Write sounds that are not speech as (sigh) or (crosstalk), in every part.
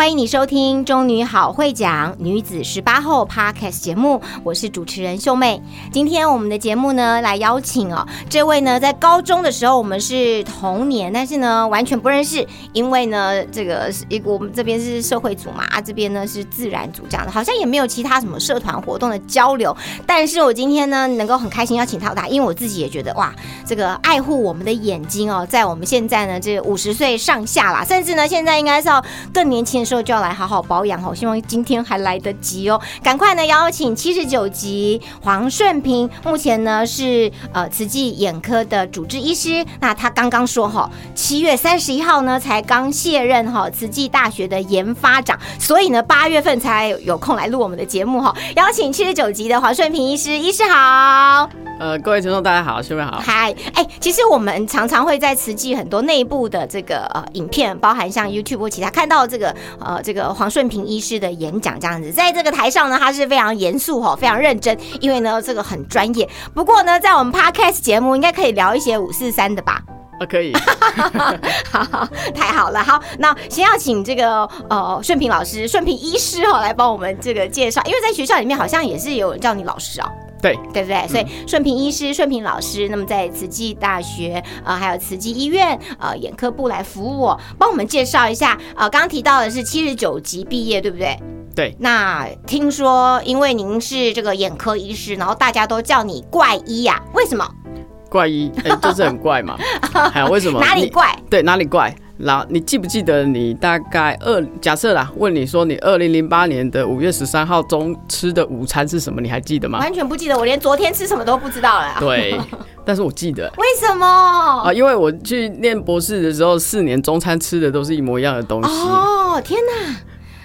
欢迎你收听《中女好会讲女子十八后》Podcast 节目，我是主持人秀妹。今天我们的节目呢，来邀请哦，这位呢，在高中的时候我们是同年，但是呢，完全不认识，因为呢，这个是一我们这边是社会组嘛，啊，这边呢是自然组这样的，好像也没有其他什么社团活动的交流。但是我今天呢，能够很开心邀请到他，因为我自己也觉得哇，这个爱护我们的眼睛哦，在我们现在呢，这五十岁上下啦，甚至呢，现在应该是要更年轻时候就要来好好保养哦。希望今天还来得及哦，赶快呢邀请七十九集黄顺平，目前呢是呃慈济眼科的主治医师。那他刚刚说哈，七月三十一号呢才刚卸任哈慈济大学的研发长，所以呢八月份才有空来录我们的节目哈。邀请七十九集的黄顺平医师，医师好。呃，各位听众大家好，兄妹好。嗨，哎，其实我们常常会在慈济很多内部的这个呃影片，包含像 YouTube 或其他，看到这个呃这个黄顺平医师的演讲这样子，在这个台上呢，他是非常严肃哈，非常认真，因为呢这个很专业。不过呢，在我们 Podcast 节目应该可以聊一些五四三的吧？啊，可以。(laughs) 好，太好了。好，那先要请这个呃顺平老师、顺平医师哈来帮我们这个介绍，因为在学校里面好像也是有人叫你老师哦。对对不对？所以顺平医师、顺平老师，那么在慈济大学呃，还有慈济医院呃眼科部来服务，帮我们介绍一下。呃，刚刚提到的是七十九级毕业，对不对？对。那听说因为您是这个眼科医师，然后大家都叫你怪医呀？为什么？怪医，哎，就是很怪嘛。还 (laughs) 有为什么？哪里怪？对，哪里怪？然后你记不记得你大概二假设啦？问你说你二零零八年的五月十三号中吃的午餐是什么？你还记得吗？完全不记得，我连昨天吃什么都不知道了。对，但是我记得。为什么？啊，因为我去念博士的时候，四年中餐吃的都是一模一样的东西。哦，天哪，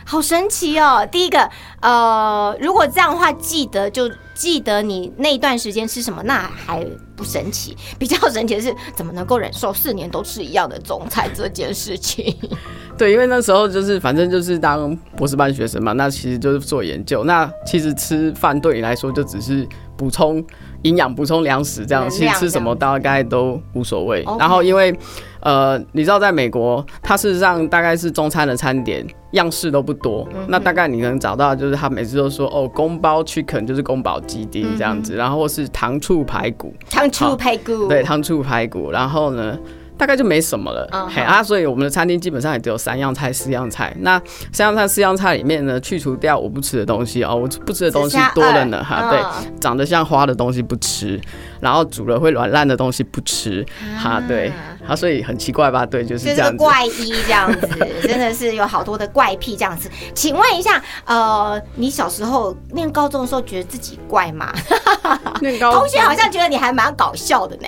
好神奇哦！第一个，呃，如果这样的话，记得就记得你那段时间吃什么，那还不神奇。比较神奇的是，怎么能够忍受四年都吃一样的中餐这件事情？(laughs) 对，因为那时候就是反正就是当博士班学生嘛，那其实就是做研究。那其实吃饭对你来说就只是补充营养、补充粮食这样，其实吃什么大概都无所谓。然后因为呃，你知道在美国，它事实上大概是中餐的餐点样式都不多，那大概你能找到就是他每次都说哦，宫保 chicken 就是宫保鸡丁这样子，然后或是糖醋排骨，糖醋排骨，对，糖醋排骨，然后呢？大概就没什么了，嘿啊，所以我们的餐厅基本上也只有三样菜、四样菜。那三样菜、四样菜里面呢，去除掉我不吃的东西哦，我不吃的东西多了呢，哈，对，长得像花的东西不吃，然后煮了会软烂的东西不吃，哈，对，啊，所以很奇怪吧？对，就是这样怪医这样子，真的是有好多的怪癖这样子。请问一下，呃，你小时候念高中的时候，觉得自己怪吗？(laughs) 同学好像觉得你还蛮搞笑的呢。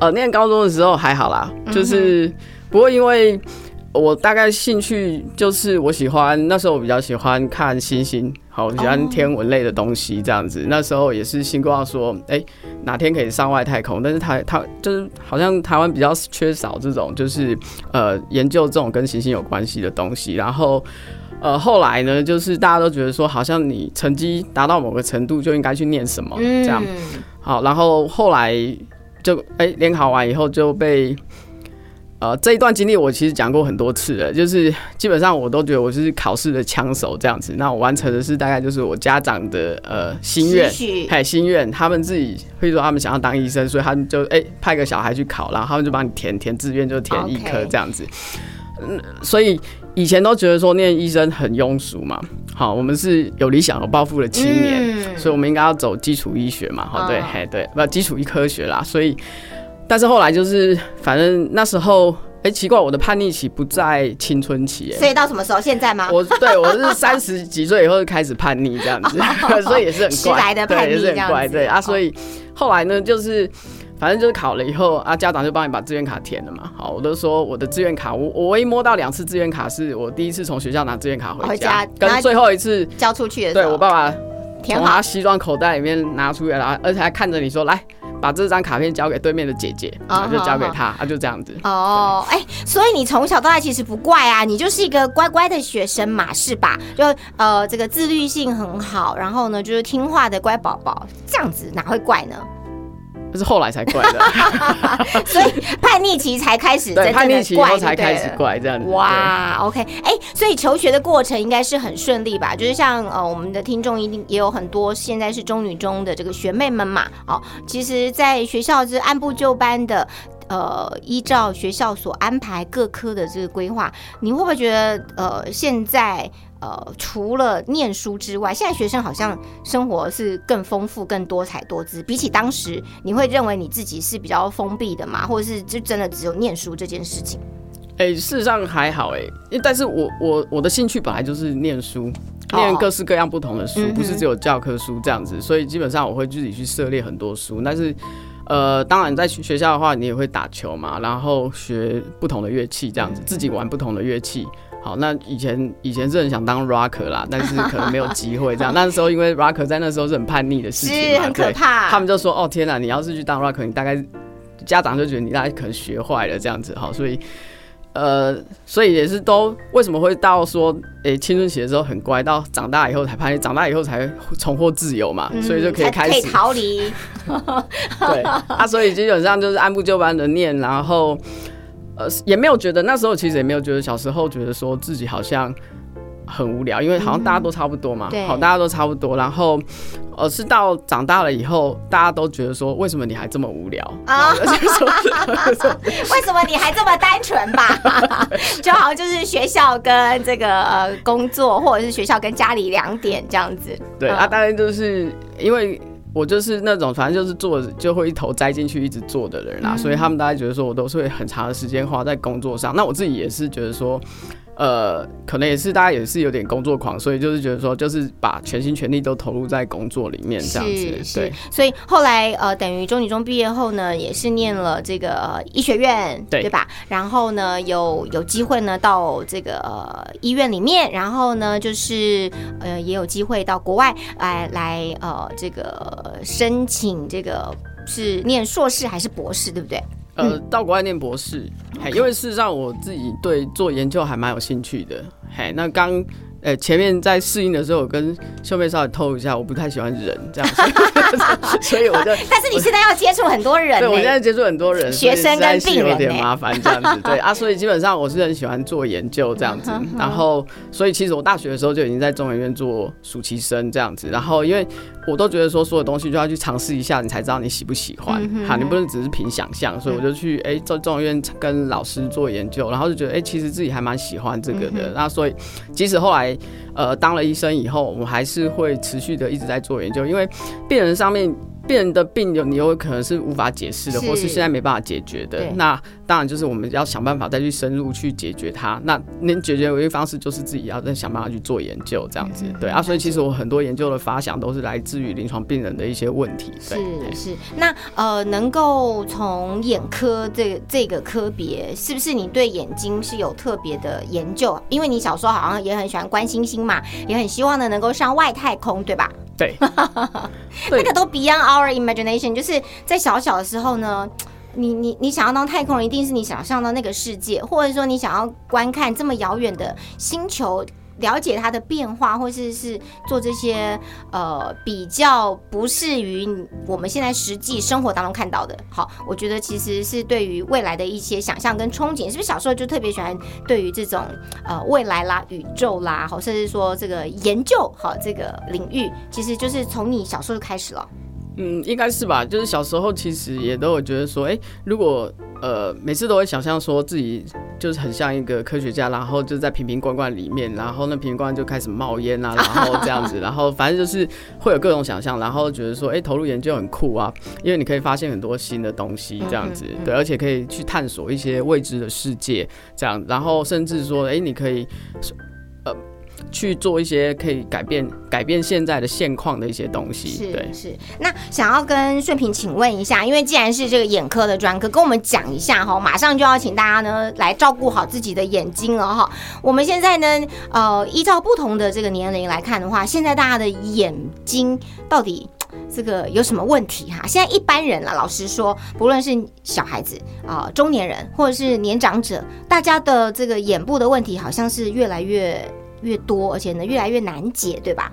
呃，念高中的时候还好啦，就是不过因为我大概兴趣就是我喜欢那时候我比较喜欢看星星，好喜欢天文类的东西这样子。那时候也是星光说，哎，哪天可以上外太空，但是台台就是好像台湾比较缺少这种就是呃研究这种跟行星有关系的东西。然后呃后来呢，就是大家都觉得说，好像你成绩达到某个程度就应该去念什么这样。好，然后后来。就哎，联考完以后就被，呃，这一段经历我其实讲过很多次了，就是基本上我都觉得我是考试的枪手这样子。那我完成的是大概就是我家长的呃心愿，哎心愿，他们自己会说他们想要当医生，所以他们就哎派个小孩去考，然后他们就帮你填填志愿，就填医科这样子。嗯，所以以前都觉得说念医生很庸俗嘛。好，我们是有理想、有抱负的青年，所以我们应该要走基础医学嘛。好，对，嘿，对，不，基础医科学啦。所以，但是后来就是，反正那时候哎、奇怪，我的叛逆期不在青春期、所以到什么时候？现在吗？我对我是三十几岁以后就开始叛逆这样子，(laughs) 所以也是很来的叛逆对，也是很怪，对啊，哦所以后来呢，就是反正就是考了以后啊，家长就帮你把志愿卡填了嘛。好，我都说我的志愿卡，我我唯一摸到两次志愿卡，是我第一次从学校拿志愿卡回回家，跟最后一次交出去的时候，对我爸爸从他西装口袋里面拿出来，了而且还看着你说来。把这张卡片交给对面的姐姐，哦然后就交给他，啊就这样子。哦，哎、所以你从小到大其实不怪啊，你就是一个乖乖的学生嘛，是吧？就呃，这个自律性很好，然后呢，就是听话的乖宝宝，这样子哪会怪呢？这是后来才怪的，(laughs) 所以叛逆期才开始真对，叛逆期以后才开始。怪这样子。哇，OK，哎、所以求学的过程应该是很顺利吧？就是像呃，我们的听众一定也有很多现在是中女中的这个学妹们嘛，哦，其实，在学校是按部就班的。呃，依照学校所安排各科的这个规划，你会不会觉得呃，现在呃，除了念书之外，现在学生好像生活是更丰富、更多彩多姿。比起当时，你会认为你自己是比较封闭的吗？或者是就真的只有念书这件事情？哎、事实上还好哎、但是我我我的兴趣本来就是念书，哦念各式各样不同的书，不是只有教科书这样子，所以基本上我会自己去涉猎很多书。但是呃，当然在学校的话，你也会打球嘛，然后学不同的乐器这样子，自己玩不同的乐器。好，那以前以前是很想当 rocker 啦，但是可能没有机会这样。(laughs) 那时候因为 rocker 在那时候是很叛逆的事情很可怕。他们就说：“哦天哪，你要是去当 rocker，你大概家长就觉得你大概可能学坏了这样子。”好，所以呃，所以也是都为什么会到说，诶、青春期的时候很乖，到长大以后才叛逆，长大以后才重获自由嘛，嗯所以就可以才可以开始逃离。(laughs) 对啊，所以基本上就是按部就班的念，然后呃也没有觉得那时候其实也没有觉得小时候觉得说自己好像很无聊，因为好像大家都差不多嘛，对好大家都差不多，然后呃是到长大了以后，大家都觉得说为什么你还这么无聊啊 (laughs) (laughs) 为什么你还这么单纯吧？(laughs) 就好像就是学校跟这个呃工作，或者是学校跟家里两点这样子。嗯对啊，当然就是因为。我就是那种反正就是做就会一头栽进去一直做的人啦，嗯所以他们大家觉得说我都是会很长的时间花在工作上。那我自己也是觉得说，呃，可能也是大家也是有点工作狂，所以就是觉得说，就是把全心全力都投入在工作里面这样子。对，，所以后来呃，等于中女中毕业后呢，也是念了这个、呃、医学院，对吧？然后呢，有有机会呢到这个、呃、医院里面，然后呢，就是呃也有机会到国外来来呃这个申请这个是念硕士还是博士，对不对？呃，到国外念博士，嘿，因为事实上我自己对做研究还蛮有兴趣的，嘿，那刚。呃，前面在适应的时候，我跟秀妹稍微透一下，我不太喜欢人这样，所 (laughs) 以所以我就但是你现在要接触很多人、欸，对，我现在接触很多人，学生跟病人有点麻烦这样子。(laughs) 对啊，所以基本上我是很喜欢做研究这样子。然后，所以其实我大学的时候就已经在中研院做暑期生这样子。然后，因为我都觉得说所有东西就要去尝试一下，你才知道你喜不喜欢。好，你不能只是凭想象。所以我就去哎，在中研院跟老师做研究，然后就觉得哎，其实自己还蛮喜欢这个的。那所以，即使后来呃当了医生以后，我还是会持续的一直在做研究，因为病人上面。病人的病有你有可能是无法解释的，是或是现在没办法解决的。那当然就是我们要想办法再去深入去解决它。那能解决的唯一方式就是自己要再想办法去做研究，这样子。嗯对啊，所以其实我很多研究的发想都是来自于临床病人的一些问题。对，是是，那呃，能够从眼科这个这个科别，是不是你对眼睛是有特别的研究？因为你小时候好像也很喜欢观星星嘛，也很希望呢能够上外太空，对吧？对，(laughs) 那个都 beyond our imagination，就是在小小的时候呢。你你你想要当太空人，一定是你想象到那个世界，或者说你想要观看这么遥远的星球，了解它的变化，或是是做这些呃比较不适于我们现在实际生活当中看到的。好，我觉得其实是对于未来的一些想象跟憧憬，是不是小时候就特别喜欢对于这种呃未来啦、宇宙啦，好，甚至说这个研究好这个领域，其实就是从你小时候就开始了。嗯，应该是吧。就是小时候其实也都有觉得说，哎、如果呃每次都会想象说自己就是很像一个科学家，然后就在瓶瓶罐罐里面，然后那瓶瓶罐罐就开始冒烟啊，然后这样子，然后反正就是会有各种想象，然后觉得说，哎、投入研究很酷啊，因为你可以发现很多新的东西，这样子，对，而且可以去探索一些未知的世界，这样，然后甚至说，哎、你可以。呃，去做一些可以改变改变现在的现况的一些东西，对是。是。那想要跟顺平请问一下，因为既然是这个眼科的专科，跟我们讲一下哈，马上就要请大家呢来照顾好自己的眼睛了哈。我们现在呢，呃，依照不同的这个年龄来看的话，现在大家的眼睛到底。这个有什么问题哈？现在一般人了，老实说，不论是小孩子啊、呃中年人或者是年长者，大家的这个眼部的问题好像是越来越越多，而且呢越来越难解，对吧？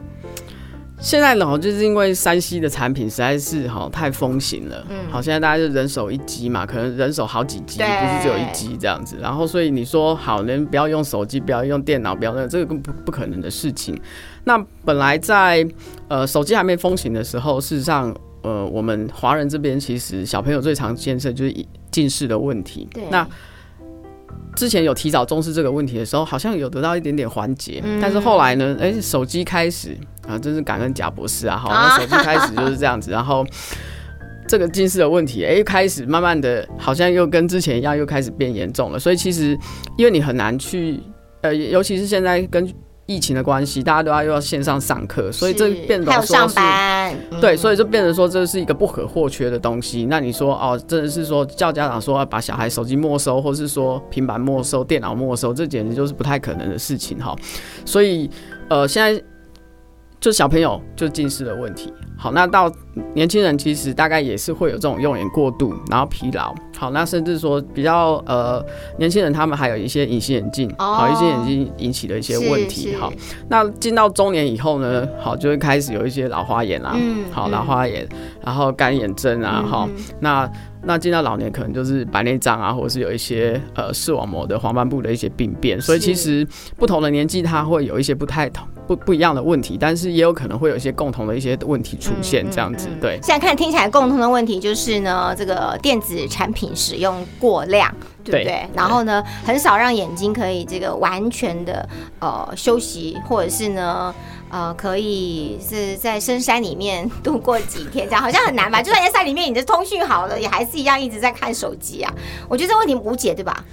现在呢，就是因为山西的产品实在是哈太风行了，嗯好，现在大家就人手一机嘛，可能人手好几机，对不是只有一机这样子。然后所以你说好，能不要用手机，不要用电脑，不要那这个更不不可能的事情。那本来在呃手机还没风行的时候，事实上呃我们华人这边其实小朋友最常见的就是近视的问题。对那之前有提早重视这个问题的时候，好像有得到一点点缓解，嗯但是后来呢，哎、手机开始啊，真是感恩贾博士啊，(laughs) 好，啊那手机开始就是这样子，然后这个近视的问题，哎、开始慢慢的，好像又跟之前一样，又开始变严重了。所以其实因为你很难去，呃，尤其是现在跟疫情的关系，大家都要又要线上上课，所以这变得还有上说是，对，嗯所以就变成说这是一个不可或缺的东西。那你说哦，真的是说叫家长说要把小孩手机没收，或是说平板没收、电脑没收，这简直就是不太可能的事情哈。所以呃，现在就小朋友就近视的问题。好，那到年轻人其实大概也是会有这种用眼过度，然后疲劳。好，那甚至说比较呃年轻人他们还有一些隐形眼镜，哦好，一些眼镜引起的一些问是题。好，那进到中年以后呢，好就会开始有一些老花眼啦，嗯好嗯老花眼，然后干眼症啊，嗯哈、那那进到老年可能就是白内障啊，或者是有一些呃视网膜的黄斑部的一些病变，所以其实不同的年纪它会有一些不太同不不一样的问题，但是也有可能会有一些共同的一些问题出现，这样子，对。现在看听起来共同的问题就是呢，这个电子产品使用过量，对不对？对然后呢，很少让眼睛可以这个完全的呃休息，或者是呢。呃，可以是在深山里面度过几天，这样好像很难吧？就算在山里面，你的通讯好了，也还是一样一直在看手机啊。我觉得这问题无解，对吧？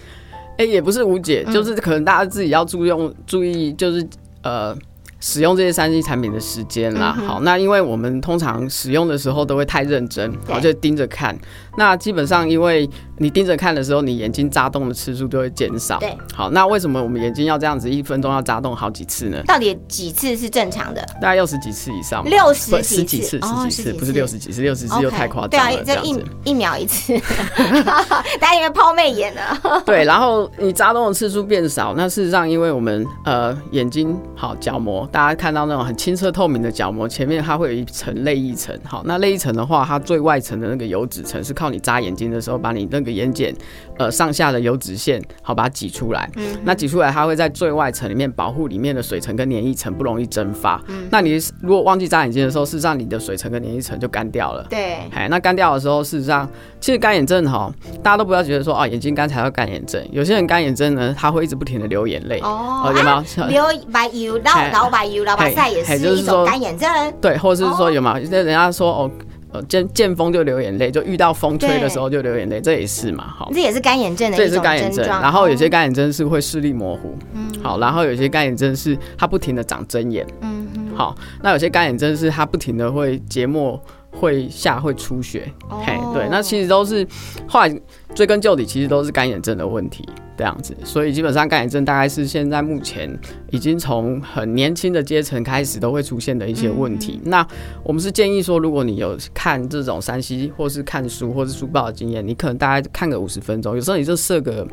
哎、也不是无解，就是可能大家自己要注用注意，就是呃。使用这些三 C 产品的时间啦，嗯好，那因为我们通常使用的时候都会太认真，好对就盯着看。那基本上，因为你盯着看的时候，你眼睛眨动的次数就会减少。对，好，那为什么我们眼睛要这样子一分钟要眨动好几次呢？到底几次是正常的？大概六十几次以上，六十不几十几次，哦十几次，不是六十几次，六十次又太夸对啊张了，，这这一。一秒一次，(laughs) 大家因为抛媚眼了。(laughs) 对，然后你眨动的次数变少，那事实上，因为我们呃眼睛好角膜，大家看到那种很清澈透明的角膜，前面它会有一层泪一层。好，那泪一层的话，它最外层的那个油脂层是靠你眨眼睛的时候，把你那个眼睑呃上下的油脂线好把它挤出来。嗯那挤出来，它会在最外层里面保护里面的水层跟黏液层不容易蒸发。嗯那你如果忘记眨眼睛的时候，事实上你的水层跟黏液层就干掉了。对，哎，那干掉的时候，事实上，其实干眼症哈，大家都不要觉得说啊，眼睛干才要干眼症。有些人干眼症呢，他会一直不停的流眼泪。哦哦，有没有？流白油，然后嘿然后白油，然后白晒也是一种干眼症。对，或者是说哦有嘛有？有些人家说哦，呃，见见风就流眼泪，就遇到风吹的时候就流眼泪，这也是嘛，好。这也是干眼症的这也是一种干眼症，状。然后有些哦，干眼症是会视力模糊，嗯好，然后有些干眼症是它不停的长针眼，嗯哼，好，那有些干眼症是它不停的会结膜会下会出血，嘿，对，那其实都是后来追根究底，其实都是干眼症的问题这样子，所以基本上干眼症大概是现在目前已经从很年轻的阶层开始都会出现的一些问题。那我们是建议说，如果你有看这种山西或是看书或是书报的经验，你可能大概看个五十分钟，有时候你就设个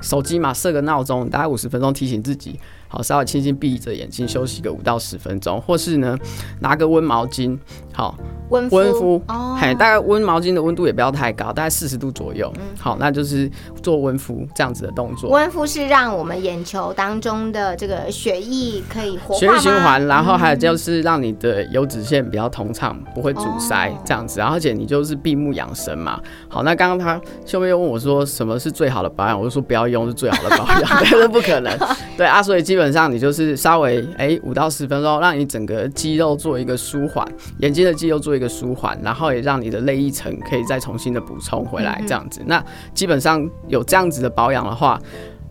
手机嘛，设个闹钟，大概五十分钟提醒自己，好，稍微轻轻闭着眼睛休息个五到十分钟，或是呢拿个温毛巾，好。温温敷，哦，嘿，大概温毛巾的温度也不要太高，大概四十度左右。嗯好，那就是做温敷这样子的动作。温敷是让我们眼球当中的这个血液可以活化血液循环，然后还有就是让你的油脂腺比较通畅，不会阻塞哦这样子。而且你就是闭目养神嘛。好，那刚刚他秀妹又问我说什么是最好的保养，我就说不要用是最好的保养，(laughs) 但是不可能。对啊，所以基本上你就是稍微哎五到十分钟，让你整个肌肉做一个舒缓，眼睛的肌肉做一个舒缓，然后也让你的泪液层可以再重新的补充回来，这样子。那基本上有这样子的保养的话。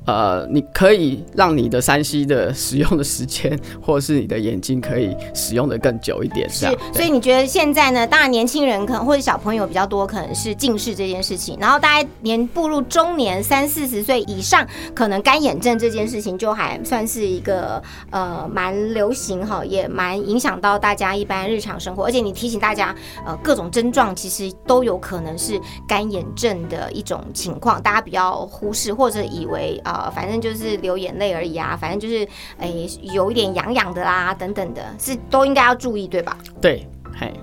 呃，你可以让你的三西的使用的时间，或者是你的眼睛可以使用的更久一点，这是。，所以你觉得现在呢？当然，年轻人可能或者小朋友比较多，可能是近视这件事情。然后大家年步入中年，三四十岁以上，可能干眼症这件事情就还算是一个呃蛮流行哈，也蛮影响到大家一般日常生活。而且你提醒大家，呃，各种症状其实都有可能是干眼症的一种情况，大家比较忽视或者以为呃，反正就是流眼泪而已啊，反正就是诶、有一点痒痒的啦等等的，是都应该要注意，对吧？对，嘿，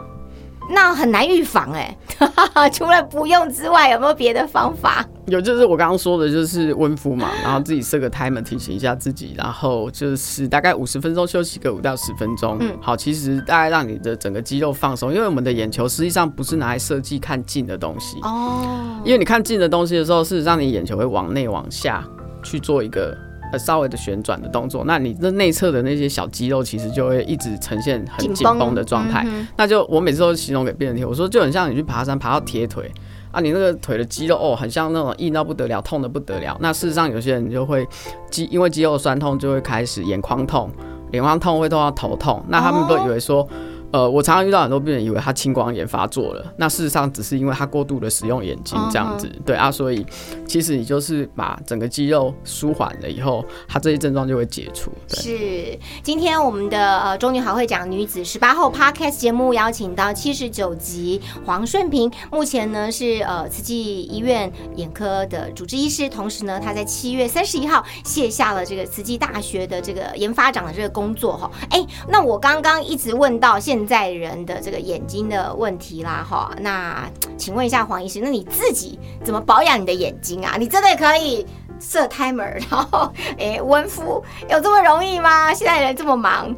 那很难预防哎、(laughs) 除了不用之外，有没有别的方法？有就是我刚刚说的，就是温敷嘛，然后自己设个 timer 提醒一下自己，然后就是大概五十分钟休息个五到十分钟。嗯嗯，好，其实大概让你的整个肌肉放松，因为我们的眼球实际上不是拿来设计看近的东西，哦，因为你看近的东西的时候，事实上你眼球会往内往下去做一个。呃，稍微的旋转的动作，那你那内侧的那些小肌肉其实就会一直呈现很紧绷的状态。嗯那就我每次都形容给病人听，我说就很像你去爬山爬到铁腿啊，你那个腿的肌肉哦，很像那种硬到不得了，痛的不得了。那事实上有些人就会肌因为肌肉酸痛就会开始眼眶痛，眼眶痛会痛到头痛，那他们都以为说。呃，我常常遇到很多病人以为他青光眼发作了，那事实上只是因为他过度的使用眼睛这样子，对啊，所以其实你就是把整个肌肉舒缓了以后，他这些症状就会解除。对，是，今天我们的呃中女好会讲女子十八后 Podcast 节目邀请到七十九集黄顺平，目前呢是呃慈济医院眼科的主治医师，同时呢他在七月三十一号卸下了这个慈济大学的这个研发长的这个工作哈。哎，那我刚刚一直问到现在人的这个眼睛的问题啦哈，那请问一下黄医师，那你自己怎么保养你的眼睛啊？你真的可以？设 timer，然后 (laughs) 诶温敷，有这么容易吗？现在人这么忙，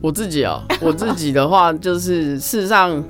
我自己哦，我自己的话就是事实上。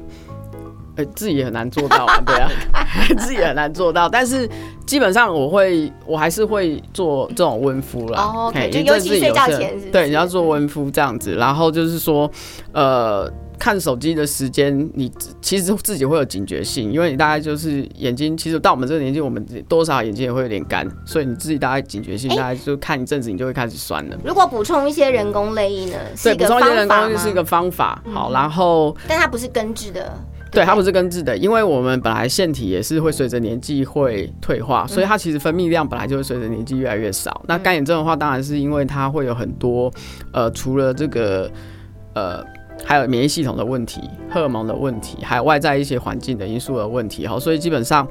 呃，自己也很难做到啊，对啊，(laughs) (laughs) (laughs) 自己也很难做到。但是基本上我会，我还是会做这种温敷啦。哦就尤其睡觉前是是对，你要做温敷这样子。然后就是说，呃，看手机的时间，你其实自己会有警觉性，因为你大概就是眼睛，其实到我们这个年纪，我们多少眼睛也会有点干，所以你自己大概警觉性，哎大概就看一阵子，你就会开始酸了。如果补充一些人工泪液呢？是对，补充一些人方法吗工是一个方法。好，然后但它不是根治的。对，它不是根治的，因为我们本来腺体也是会随着年纪会退化，所以它其实分泌量本来就会随着年纪越来越少。那干眼症的话，当然是因为它会有很多呃，除了这个呃。还有免疫系统的问题、荷尔蒙的问题，还有外在一些环境的因素的问题，哈，所以基本上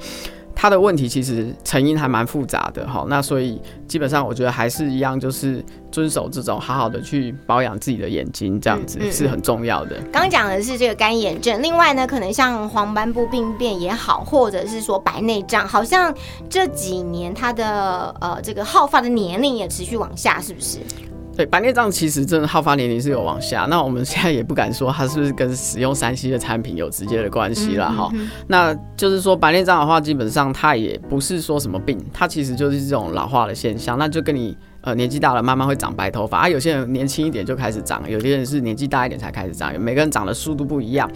它的问题其实成因还蛮复杂的，哈。那所以基本上我觉得还是一样，就是遵守这种好好的去保养自己的眼睛，这样子嗯嗯是很重要的。刚刚讲的是这个干眼症，另外呢，可能像黄斑部病变也好，或者是说白内障，好像这几年它的呃这个好发的年龄也持续往下，是不是？对，白内障其实真的好发年龄是有往下，那我们现在也不敢说它是不是跟使用三 C 的产品有直接的关系啦。哈、那就是说白内障的话，基本上它也不是说什么病，它其实就是这种老化的现象，那就跟你。呃，年纪大了慢慢会长白头发啊，有些人年轻一点就开始长，有些人是年纪大一点才开始长，每个人长的速度不一样，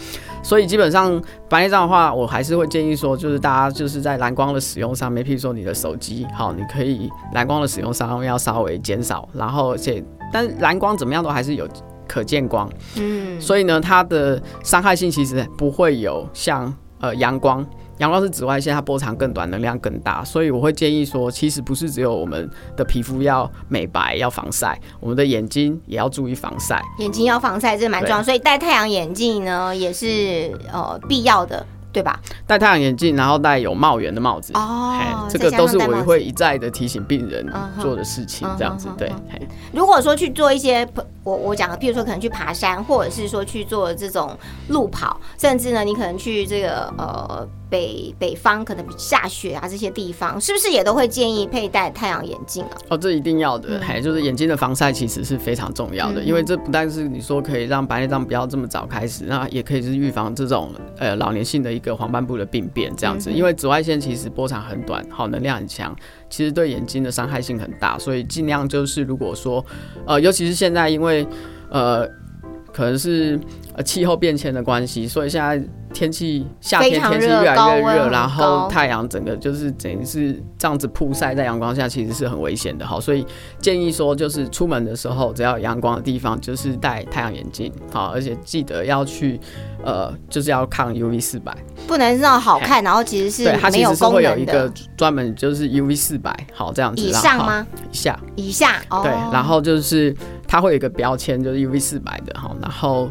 所以基本上白内障的话，我还是会建议说，就是大家就是在蓝光的使用上面，譬如说你的手机，好，你可以蓝光的使用上要稍微减少，然后而且但蓝光怎么样都还是有可见光，嗯，所以呢，它的伤害性其实不会有像呃阳光。阳光是紫外线，它波长更短，能量更大，所以我会建议说，其实不是只有我们的皮肤要美白、要防晒，我们的眼睛也要注意防晒。眼睛要防晒，这蛮重要，所以戴太阳眼镜呢也是呃必要的。对吧？戴太阳眼镜，然后戴有帽檐的帽子。哦，这个都是我上戴帽子会一再的提醒病人做的事情嗯，这样子对如果说去做一些，我我讲的，譬如说可能去爬山，或者是说去做这种路跑，甚至呢，你可能去这个呃北北方可能下雪啊这些地方，是不是也都会建议佩戴太阳眼镜啊？哦，这一定要的，嗯还就是眼睛的防晒其实是非常重要的，嗯因为这不但是你说可以让白内障不要这么早开始，那也可以是预防这种呃老年性的一个黄斑部的病变这样子。嗯因为紫外线其实波长很短，好能量很强，其实对眼睛的伤害性很大，所以尽量就是如果说呃，尤其是现在因为呃可能是呃气候变迁的关系，所以现在天气夏天天气越来越热，然后太阳整个就是等于是这样子曝晒在阳光下，其实是很危险的。好，所以建议说就是出门的时候，只要有阳光的地方，就是戴太阳眼镜，好，而且记得要去呃，就是要抗 UV 四百，不能让好看，然后其实是对，它其实是会有一个。专门就是 UV 四百，好这样子，以上吗？以下，以下哦，对，然后就是它会有一个标签，就是 UV 四百的哈，然后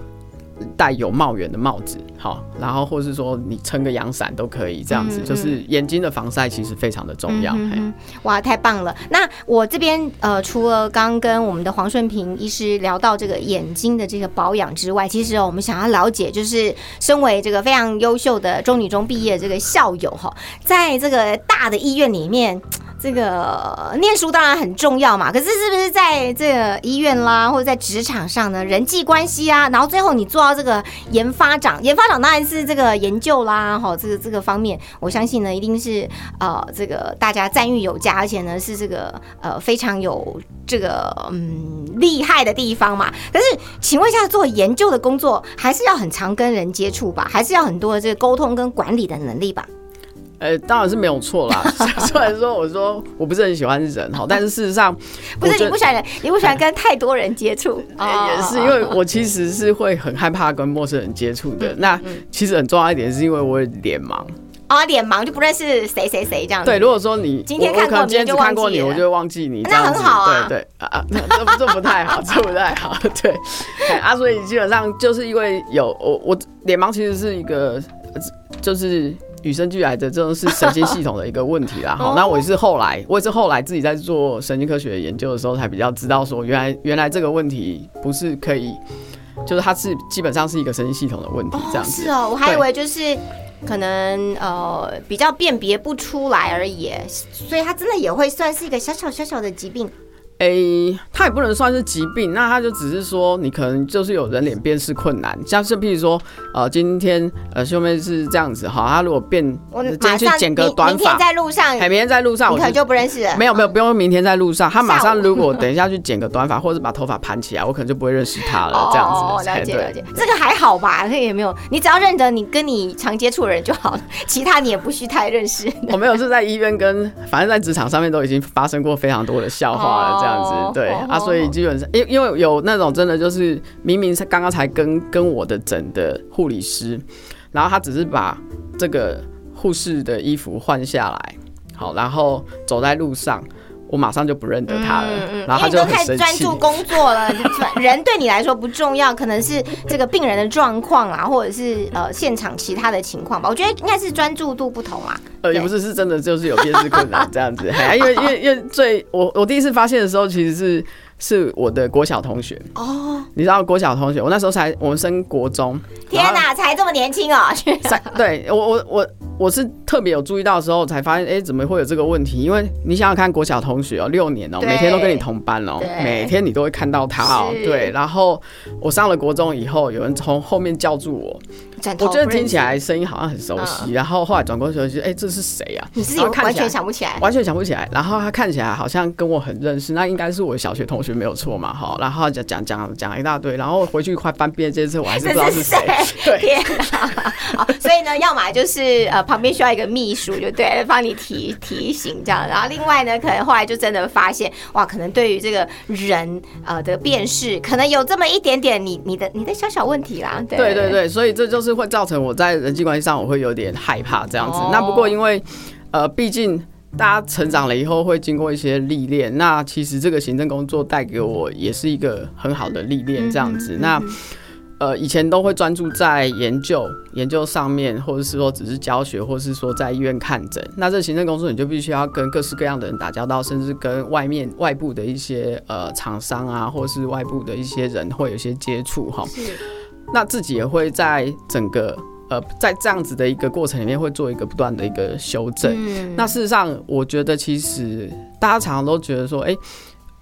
戴有帽檐的帽子，好，然后或是说你撑个阳伞都可以，这样子、嗯就是眼睛的防晒其实非常的重要。嘿嗯哇，太棒了！那我这边呃，除了刚跟我们的黄顺平医师聊到这个眼睛的这个保养之外，其实、哦、我们想要了解，就是身为这个非常优秀的中女中毕业的这个校友哈，在这个大的医院里面。这个念书当然很重要嘛，可是是不是在这个医院啦，或者在职场上呢，人际关系啊，然后最后你做到这个研发长，研发长当然是这个研究啦，哈，这个这个方面，我相信呢，一定是呃这个大家赞誉有加，而且呢是这个呃非常有这个嗯厉害的地方嘛。可是请问一下，做研究的工作还是要很常跟人接触吧，还是要很多的这个沟通跟管理的能力吧？呃，当然是没有错啦。(laughs) (laughs) 虽然说我说我不是很喜欢人哈，但是事实上 (laughs) 不是你不喜欢人，你不喜欢跟太多人接触，哦也是因为我其实是会很害怕跟陌生人接触嗯的。那其实很重要一点是因为我脸盲。啊脸盲就不认识谁谁谁这样子。对，如果说你今天看过今天就只看过你，我就会忘记你，那这样子。很好啊对对啊啊，那这这不太好，这不太好。对，哎啊，所以基本上就是因为有我我脸盲其实是一个呃就是。与生俱来的这种是神经系统的一个问题啦。(laughs) 哦好，那我也是后来，我也是后来自己在做神经科学研究的时候，才比较知道说，原来原来这个问题不是可以，就是它是基本上是一个神经系统的问题，这样子。是哦，我还以对为就是可能呃比较辨别不出来而已，所以它真的也会算是一个小小小小的疾病。诶、它也不能算是疾病，那它就只是说你可能就是有人脸辨识困难，像是譬如说，呃，今天呃秀妹是这样子哈，她如果变，我今天去马上剪个短明明天发，在路上，哎，明天在路上我可能就不认识了。没有没有，不用明天在路上，她马上如果等一下去剪个短发，或者把头发盘起来，我可能就不会认识她了，这样哦，子，哦了解了解，这个还好吧？这个也没有，你只要认得你跟你常接触的人就好了，其他你也不需太认识。我没有是在医院跟，反正在职场上面都已经发生过非常多的笑话了，这样哦子，对哦啊，所以基本上，因因为有那种真的就是明明是刚刚才跟跟我的诊的护理师，然后他只是把这个护士的衣服换下来，好，然后走在路上。我马上就不认得他了，然后他就很生气。太专注工作了，(laughs) 人对你来说不重要，可能是这个病人的状况啊，或者是呃现场其他的情况吧。我觉得应该是专注度不同啊。呃，也不是，是真的就是有辨识困难这样子。(laughs) 因为因为因为最我我第一次发现的时候，其实是是我的国小同学哦，你知道国小同学，我那时候才我们升国中，天哪，才这么年轻哦！(laughs) 在对我我我我是特别有注意到的时候，才发现哎、诶怎么会有这个问题？因为你想想看，国小同学哦，六年哦、对每天都跟你同班哦、对每天你都会看到他哦、是对。然后我上了国中以后，有人从后面叫住我，我觉得听起来声音好像很熟悉，然后后来转过去，觉得哎、这是谁啊？你自己完全想不起来。完全想不起来，然后他看起来好像跟我很认识，那应该是我小学同学没有错嘛，哈，然后讲讲讲讲一大堆，然后回去快翻毕业纪念册，我还是 (laughs) 不知道是谁，(laughs) 对，天哪！好，所以呢，要么就是呃旁边需要一个秘书，就对了，帮你提提醒这样。然后另外呢，可能后来就真的发现，哇，可能对于这个人呃的辨识，可能有这么一点点你你的你的小小问题啦。对对对对，所以这就是会造成我在人际关系上我会有点害怕这样子。哦那不过因为呃，毕竟大家成长了以后会经过一些历练，那其实这个行政工作带给我也是一个很好的历练这样子。那呃，以前都会专注在研究研究上面，或者是说只是教学，或者是说在医院看诊。那这行政工作你就必须要跟各式各样的人打交道，甚至跟外面外部的一些呃厂商啊，或者是外部的一些人会有一些接触哈。那自己也会在整个呃在这样子的一个过程里面会做一个不断的一个修正。嗯那事实上，我觉得其实大家常常都觉得说，哎、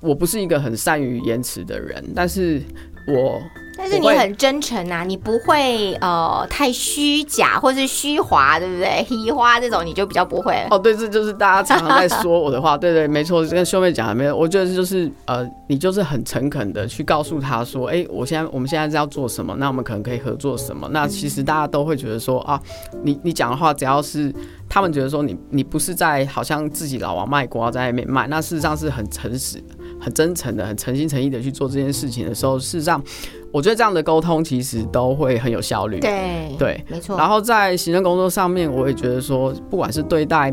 我不是一个很善于言辞的人，但是我但是你很真诚啊，你不会呃太虚假或是虚华，对不对？(laughs) 虚花这种你就比较不会。哦，对，这就是大家常常在说我的话，(laughs) 对对，没错，跟秀妹讲的没有，我觉得就是呃，你就是很诚恳的去告诉他说，哎、我现在我们现在是要做什么，那我们可能可以合作什么，那其实大家都会觉得说啊，你你讲的话只要是他们觉得说你你不是在好像自己老王卖瓜在那边卖，那事实上是很诚实、很真诚的、很诚心诚意的去做这件事情的时候，事实上，我觉得这样的沟通其实都会很有效率。对对没错。然后在行政工作上面，我也觉得说，不管是对待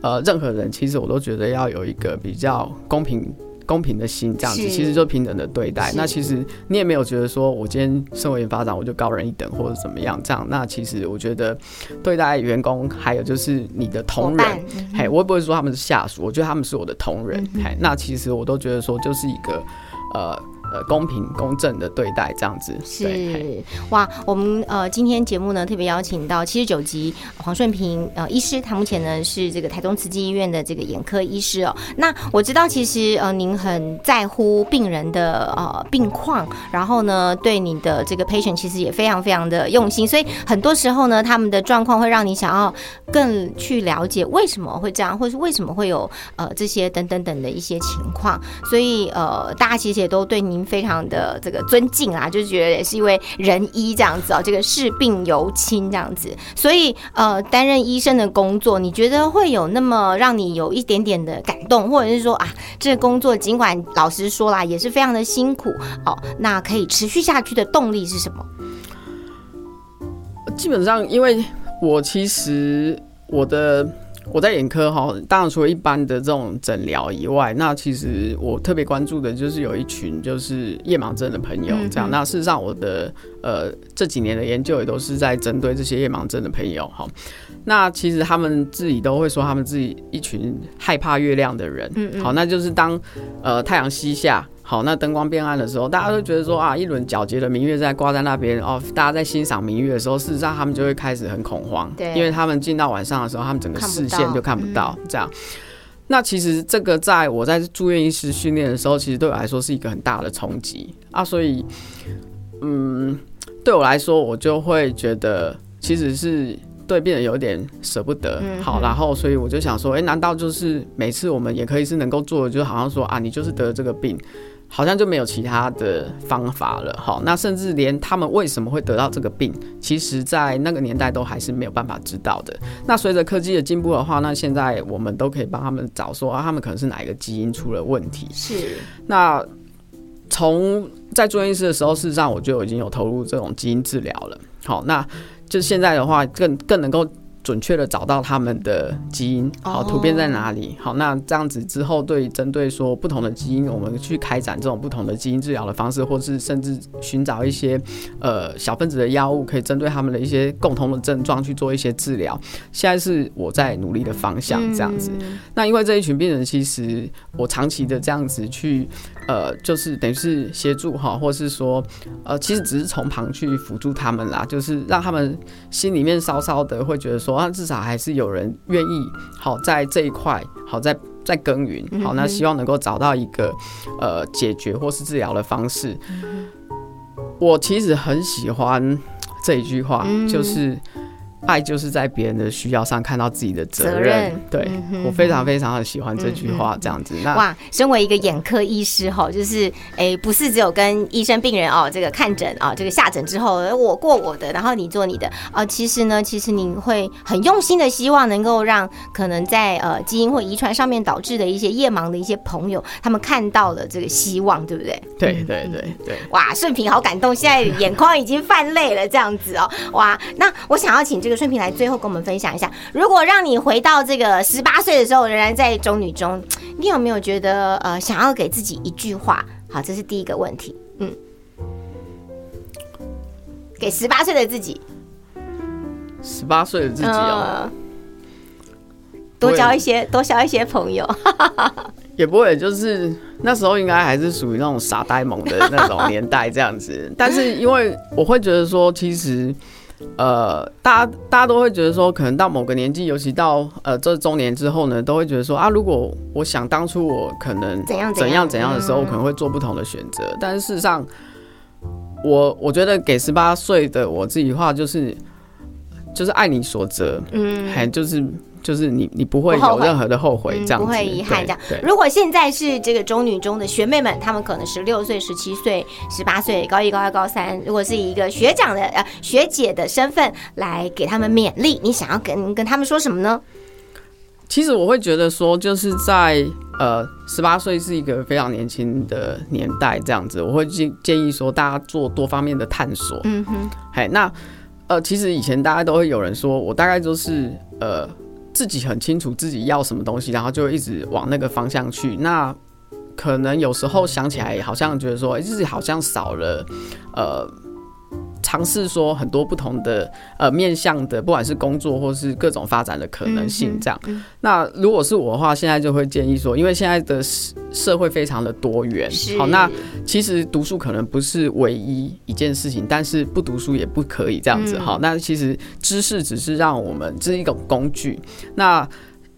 呃任何人，其实我都觉得要有一个比较公平。公平的心，这样子其实就平等的对待。那其实你也没有觉得说我今天身为研发长我就高人一等或者怎么样这样。那其实我觉得对待员工，还有就是你的同伴仁，嗯嘿，我也不会说他们是下属，我觉得他们是我的同仁嗯。嘿，那其实我都觉得说就是一个呃呃公平公正的对待这样子。是哇，我们呃今天节目呢特别邀请到七十九集黄顺平呃医师，他目前呢是这个台东慈济医院的这个眼科医师哦。那我知道其实呃您很在乎病人的呃病况，然后呢对你的这个 patient 其实也非常非常的用心，所以很多时候呢他们的状况会让你想要更去了解为什么会这样，或是为什么会有呃这些等等等的一些情况。所以呃，大家其实也都对您非常的这个尊敬啊，就觉得也是一位仁医这样子哦，这个视病由亲这样子。所以呃，担任医生的工作，你觉得会有那么让你有一点点的感动，或者是说啊，这个工作尽管老实说啦，也是非常的辛苦哦，那可以持续下去的动力是什么？基本上，因为我其实我的我在眼科哈，当然除了一般的这种诊疗以外，那其实我特别关注的就是有一群就是夜盲症的朋友嗯这样。嗯那事实上，我的呃这几年的研究也都是在针对这些夜盲症的朋友哈。那其实他们自己都会说，他们自己一群害怕月亮的人。嗯嗯好，那就是当呃太阳西下。好，那灯光变暗的时候，大家都觉得说啊，一轮皎洁的明月在挂在那边哦，大家在欣赏明月的时候，事实上他们就会开始很恐慌，对因为他们进到晚上的时候，他们整个视线就看不到，这样。那其实这个在我在住院医师训练的时候，其实对我来说是一个很大的冲击啊，所以，嗯，对我来说，我就会觉得其实是对病人有点舍不得。嗯好，然后所以我就想说，哎、难道就是每次我们也可以是能够做的，就好像说啊，你就是得了这个病。好像就没有其他的方法了，好，那甚至连他们为什么会得到这个病，其实在那个年代都还是没有办法知道的。那随着科技的进步的话，那现在我们都可以帮他们找说啊，他们可能是哪一个基因出了问题。是那从在住院医师的时候，事实上我就已经有投入这种基因治疗了。好，那就现在的话更更能够。准确的找到他们的基因，好，哦突变在哪里？好，那这样子之后，对针对说不同的基因，我们去开展这种不同的基因治疗的方式，或是甚至寻找一些呃小分子的药物，可以针对他们的一些共同的症状去做一些治疗。现在是我在努力的方向，这样子。嗯那因为这一群病人，其实我长期的这样子去，呃，就是等于是协助哈，或是说，呃，其实只是从旁去辅助他们啦，就是让他们心里面稍稍的会觉得说，啊，至少还是有人愿意好在这一块，好在在耕耘，好，那希望能够找到一个呃解决或是治疗的方式。我其实很喜欢这一句话，嗯就是。爱就是在别人的需要上看到自己的责任，责任对、嗯我非常非常的喜欢这句话，这样子。那哇，身为一个眼科医师哈，就是诶，不是只有跟医生、病人哦，这个看诊啊，这个下诊之后，我过我的，然后你做你的啊。其实呢，其实你会很用心的希望能够让可能在呃基因或遗传上面导致的一些夜盲的一些朋友，他们看到了这个希望，对不对？对对对对，哇，顺平好感动，现在眼眶已经泛泪了，这样子哦。哇，那我想要请这个顺平来最后跟我们分享一下，如果让你回到这个十八岁的时候，仍然在中女中，你有没有觉得呃想要给自己一句话？好，这是第一个问题。嗯给十八岁的自己，十八岁的自己哦，嗯多交一些，多交一些朋友。(laughs) 也不会，就是那时候应该还是属于那种傻呆萌的那种年代这样子。但是因为我会觉得说，其实呃，大家大家都会觉得说，可能到某个年纪，尤其到呃这中年之后呢，都会觉得说啊，如果我想当初我可能怎样怎样怎样的时候，嗯。我可能会做不同的选择。但是事实上，我我觉得给十八岁的我自己话就是就是爱你所择，嗯，还就是就是你你不会有任何的后悔嗯这样子，不会遗憾这样对。如果现在是这个中女中的学妹们，她们可能十六岁、十七岁、十八岁，高一、高二、高三，如果是以一个学长的呃学姐的身份来给他们勉励，你想要跟跟他们说什么呢？其实我会觉得说，就是在呃十八岁是一个非常年轻的年代，这样子，我会建建议说大家做多方面的探索。嗯哼，嘿，那呃，其实以前大家都会有人说我大概就是呃自己很清楚自己要什么东西，然后就一直往那个方向去。那可能有时候想起来，好像觉得说，自己好像少了呃。尝试说很多不同的呃面向的，不管是工作或是各种发展的可能性，这样。那如果是我的话，现在就会建议说，因为现在的社社会非常的多元，好，那其实读书可能不是唯一一件事情，但是不读书也不可以这样子。嗯好，那其实知识只是让我们这是一种工具。那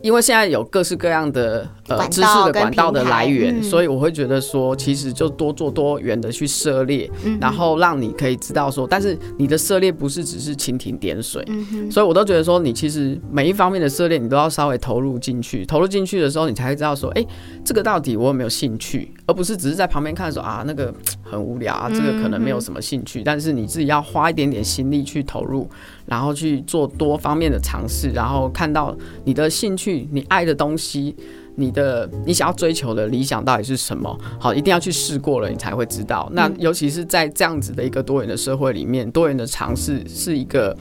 因为现在有各式各样的呃知识的管道的来源，嗯所以我会觉得说，其实就多做多元的去涉猎，嗯然后让你可以知道说，但是你的涉猎不是只是蜻蜓点水，嗯，所以我都觉得说，你其实每一方面的涉猎，你都要稍微投入进去。投入进去的时候，你才会知道说，哎、这个到底我有没有兴趣，而不是只是在旁边看说啊，那个很无聊啊，这个可能没有什么兴趣。但是你自己要花一点点心力去投入，然后去做多方面的尝试，然后看到你的兴趣、你爱的东西。你的你想要追求的理想到底是什么？好，一定要去试过了，你才会知道。那尤其是在这样子的一个多元的社会里面，多元的尝试是一个，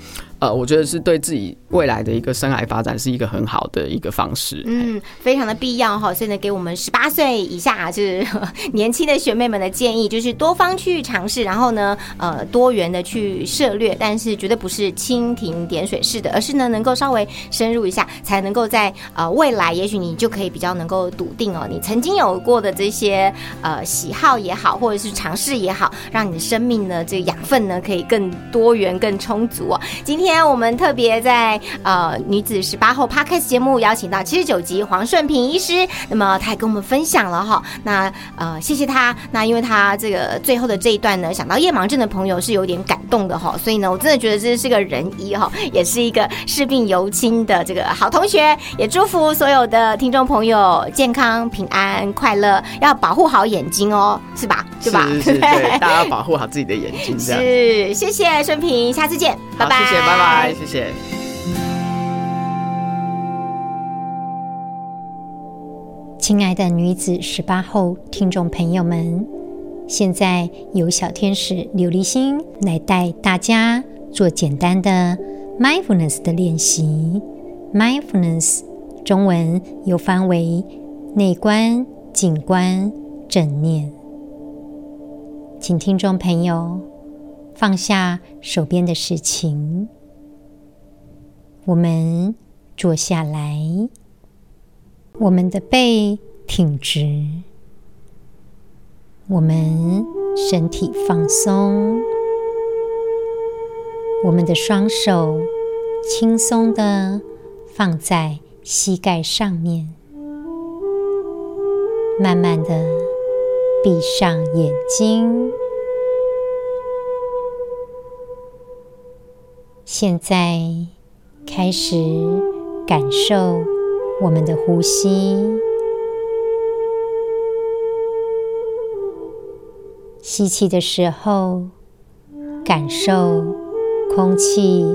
呃，我觉得是对自己未来的一个生涯发展是一个很好的一个方式。嗯，非常的必要哈。所以呢，给我们十八岁以下就是 (laughs) 年轻的学妹们的建议，就是多方去尝试，然后呢，呃，多元的去涉略，但是绝对不是蜻蜓点水式的，而是呢，能够稍微深入一下，才能够在呃未来，也许你就可以比较能够笃定哦，你曾经有过的这些呃喜好也好，或者是尝试也好，让你的生命呢这个养分呢可以更多元、更充足哦。今天我们特别在呃女子十八后 podcast 节目邀请到七十九集黄顺平医师，那么他也跟我们分享了哈，那呃谢谢他，那因为他这个最后的这一段呢，想到夜盲症的朋友是有点感动的哈，所以呢，我真的觉得这是个仁医哈，也是一个视病由亲的这个好同学，也祝福所有的听众朋友健康、平安、快乐，要保护好眼睛哦，是吧？对吧？是是是，对，大家要保护好自己的眼睛。是，谢谢顺平，下次见，拜，拜，谢谢，拜拜，谢谢。亲爱的女子十八后听众朋友们，现在由小天使琉璃心来带大家做简单的 mindfulness 的练习。mindfulness 中文又翻为内观、景观、正念。请听众朋友放下手边的事情，我们坐下来。我们的背挺直，我们身体放松，我们的双手轻松的放在膝盖上面，慢慢的闭上眼睛。现在开始感受。我们的呼吸，吸气的时候，感受空气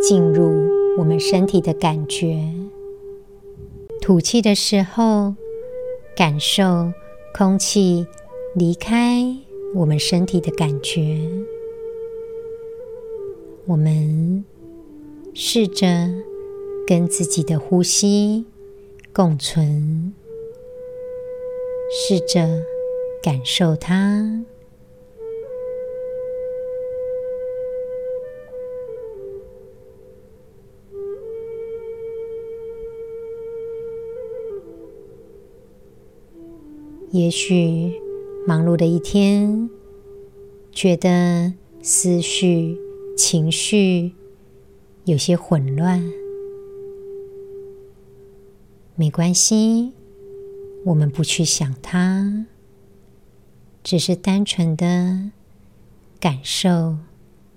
进入我们身体的感觉；吐气的时候，感受空气离开我们身体的感觉。我们试着跟自己的呼吸共存试着感受它。也许忙碌的一天觉得思绪情绪有些混乱，没关系，我们不去想它，只是单纯的感受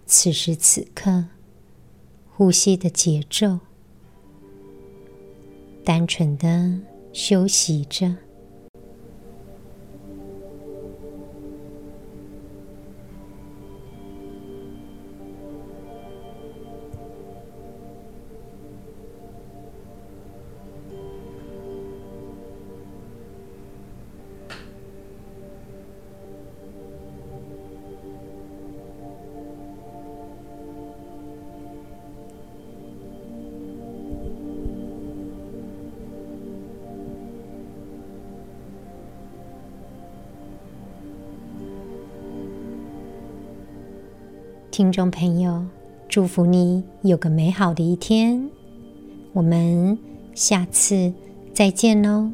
此时此刻呼吸的节奏。单纯的休息着。听众朋友，祝福你有个美好的一天。我们下次再见喽。